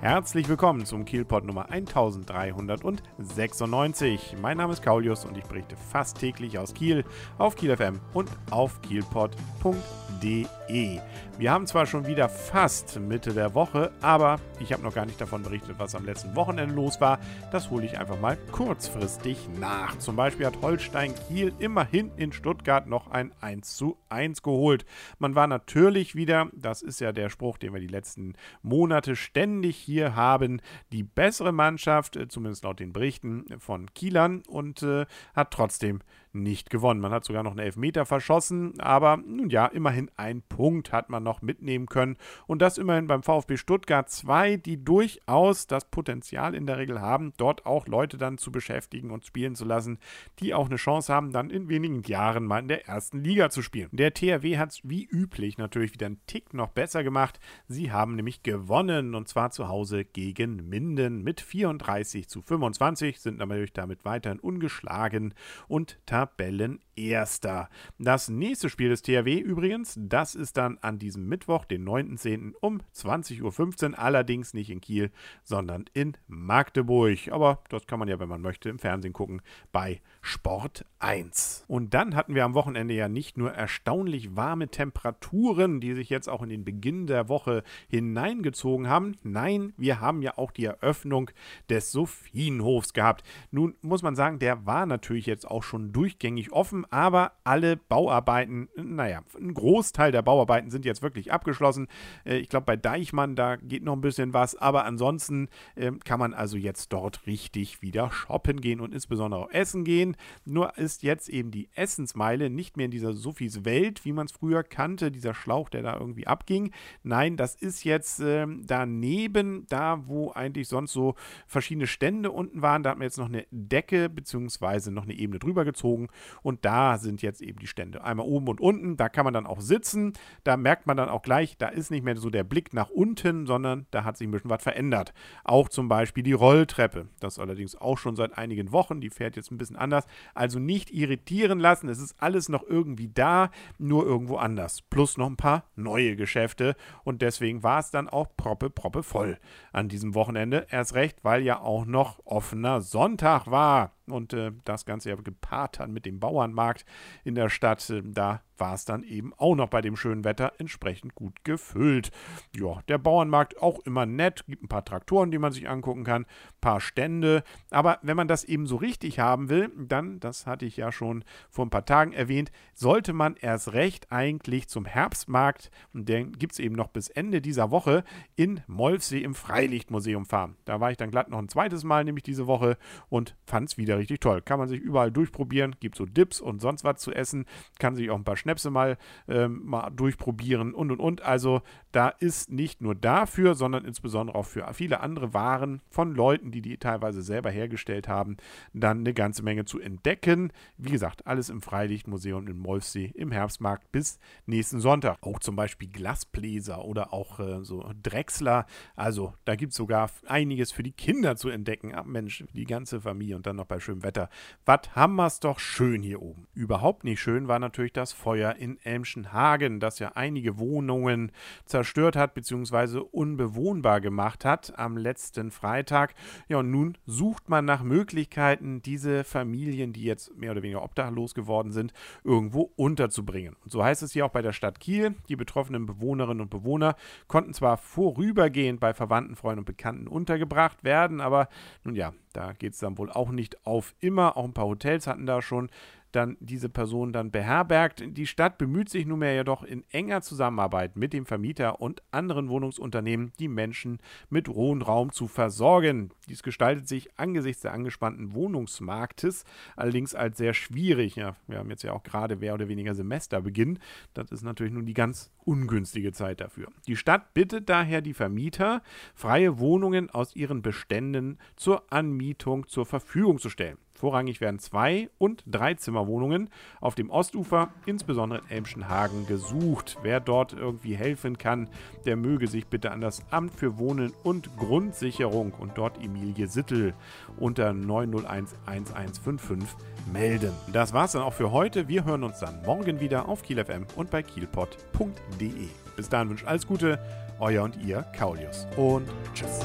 Herzlich willkommen zum Kielpot Nummer 1396. Mein Name ist Kaulius und ich berichte fast täglich aus Kiel auf Kiel FM und auf kielpot.de. Wir haben zwar schon wieder fast Mitte der Woche, aber ich habe noch gar nicht davon berichtet, was am letzten Wochenende los war. Das hole ich einfach mal kurzfristig nach. Zum Beispiel hat Holstein Kiel immerhin in Stuttgart noch ein 1 zu 1 geholt. Man war natürlich wieder, das ist ja der Spruch, den wir die letzten Monate ständig hier haben die bessere Mannschaft, äh, zumindest laut den Berichten von Kielern, und äh, hat trotzdem nicht gewonnen. Man hat sogar noch einen Elfmeter verschossen, aber nun ja, immerhin ein Punkt hat man noch mitnehmen können. Und das immerhin beim VfB Stuttgart 2, die durchaus das Potenzial in der Regel haben, dort auch Leute dann zu beschäftigen und spielen zu lassen, die auch eine Chance haben, dann in wenigen Jahren mal in der ersten Liga zu spielen. Der THW hat es wie üblich natürlich wieder einen Tick noch besser gemacht. Sie haben nämlich gewonnen und zwar zu Hause gegen Minden mit 34 zu 25, sind natürlich damit weiterhin ungeschlagen und tatsächlich Tabellenerster. Das nächste Spiel des THW übrigens, das ist dann an diesem Mittwoch, den 9.10. um 20.15 Uhr, allerdings nicht in Kiel, sondern in Magdeburg. Aber das kann man ja, wenn man möchte, im Fernsehen gucken bei Sport 1. Und dann hatten wir am Wochenende ja nicht nur erstaunlich warme Temperaturen, die sich jetzt auch in den Beginn der Woche hineingezogen haben. Nein, wir haben ja auch die Eröffnung des Sophienhofs gehabt. Nun muss man sagen, der war natürlich jetzt auch schon durch durchgängig offen, aber alle Bauarbeiten, naja, ein Großteil der Bauarbeiten sind jetzt wirklich abgeschlossen. Äh, ich glaube, bei Deichmann, da geht noch ein bisschen was, aber ansonsten ähm, kann man also jetzt dort richtig wieder shoppen gehen und insbesondere auch essen gehen. Nur ist jetzt eben die Essensmeile nicht mehr in dieser Sophies Welt, wie man es früher kannte, dieser Schlauch, der da irgendwie abging. Nein, das ist jetzt ähm, daneben, da wo eigentlich sonst so verschiedene Stände unten waren. Da hat man jetzt noch eine Decke bzw. noch eine Ebene drüber gezogen gezogen und da sind jetzt eben die Stände. Einmal oben und unten, da kann man dann auch sitzen. Da merkt man dann auch gleich, da ist nicht mehr so der Blick nach unten, sondern da hat sich ein bisschen was verändert. Auch zum Beispiel die Rolltreppe. Das allerdings auch schon seit einigen Wochen. Die fährt jetzt ein bisschen anders. Also nicht irritieren lassen. Es ist alles noch irgendwie da, nur irgendwo anders. Plus noch ein paar neue Geschäfte. Und deswegen war es dann auch proppe, proppe voll an diesem Wochenende. Erst recht, weil ja auch noch offener Sonntag war und äh, das Ganze ja gepaart hat mit dem Bauernmarkt in der Stadt. Äh, da war es dann eben auch noch bei dem schönen Wetter entsprechend gut gefüllt. Ja, der Bauernmarkt auch immer nett, gibt ein paar Traktoren, die man sich angucken kann, ein paar Stände. Aber wenn man das eben so richtig haben will, dann, das hatte ich ja schon vor ein paar Tagen erwähnt, sollte man erst recht eigentlich zum Herbstmarkt, und den gibt es eben noch bis Ende dieser Woche, in Molfsee im Freilichtmuseum fahren. Da war ich dann glatt noch ein zweites Mal, nämlich diese Woche, und fand es wieder richtig toll. Kann man sich überall durchprobieren, gibt so Dips und sonst was zu essen, kann sich auch ein paar Schnäpse mal, ähm, mal durchprobieren und und und. Also da ist nicht nur dafür, sondern insbesondere auch für viele andere Waren von Leuten, die die teilweise selber hergestellt haben, dann eine ganze Menge zu entdecken. Wie gesagt, alles im Freilichtmuseum in Molfsee im Herbstmarkt bis nächsten Sonntag. Auch zum Beispiel Glasbläser oder auch äh, so Drechsler. Also da gibt es sogar einiges für die Kinder zu entdecken. Ach Mensch, die ganze Familie und dann noch bei schönem Wetter. Was haben wir es doch schön hier oben. Überhaupt nicht schön war natürlich das Feuer Feuer in Elmschenhagen, das ja einige Wohnungen zerstört hat bzw. unbewohnbar gemacht hat am letzten Freitag. Ja, und nun sucht man nach Möglichkeiten, diese Familien, die jetzt mehr oder weniger obdachlos geworden sind, irgendwo unterzubringen. Und so heißt es hier auch bei der Stadt Kiel. Die betroffenen Bewohnerinnen und Bewohner konnten zwar vorübergehend bei Verwandten, Freunden und Bekannten untergebracht werden, aber nun ja, da geht es dann wohl auch nicht auf immer. Auch ein paar Hotels hatten da schon dann diese Person dann beherbergt. Die Stadt bemüht sich nunmehr jedoch in enger Zusammenarbeit mit dem Vermieter und anderen Wohnungsunternehmen, die Menschen mit Wohnraum zu versorgen. Dies gestaltet sich angesichts der angespannten Wohnungsmarktes allerdings als sehr schwierig. Ja, wir haben jetzt ja auch gerade mehr oder weniger Semesterbeginn. Das ist natürlich nun die ganz ungünstige Zeit dafür. Die Stadt bittet daher die Vermieter, freie Wohnungen aus ihren Beständen zur Anmietung zur Verfügung zu stellen. Vorrangig werden Zwei- und Dreizimmerwohnungen auf dem Ostufer, insbesondere in Elmschenhagen, gesucht. Wer dort irgendwie helfen kann, der möge sich bitte an das Amt für Wohnen und Grundsicherung und dort Emilie Sittel unter 901 1155 melden. Das war's dann auch für heute. Wir hören uns dann morgen wieder auf Kiel FM und bei kielpot.de. Bis dahin wünsche alles Gute, euer und ihr Kaulius und tschüss.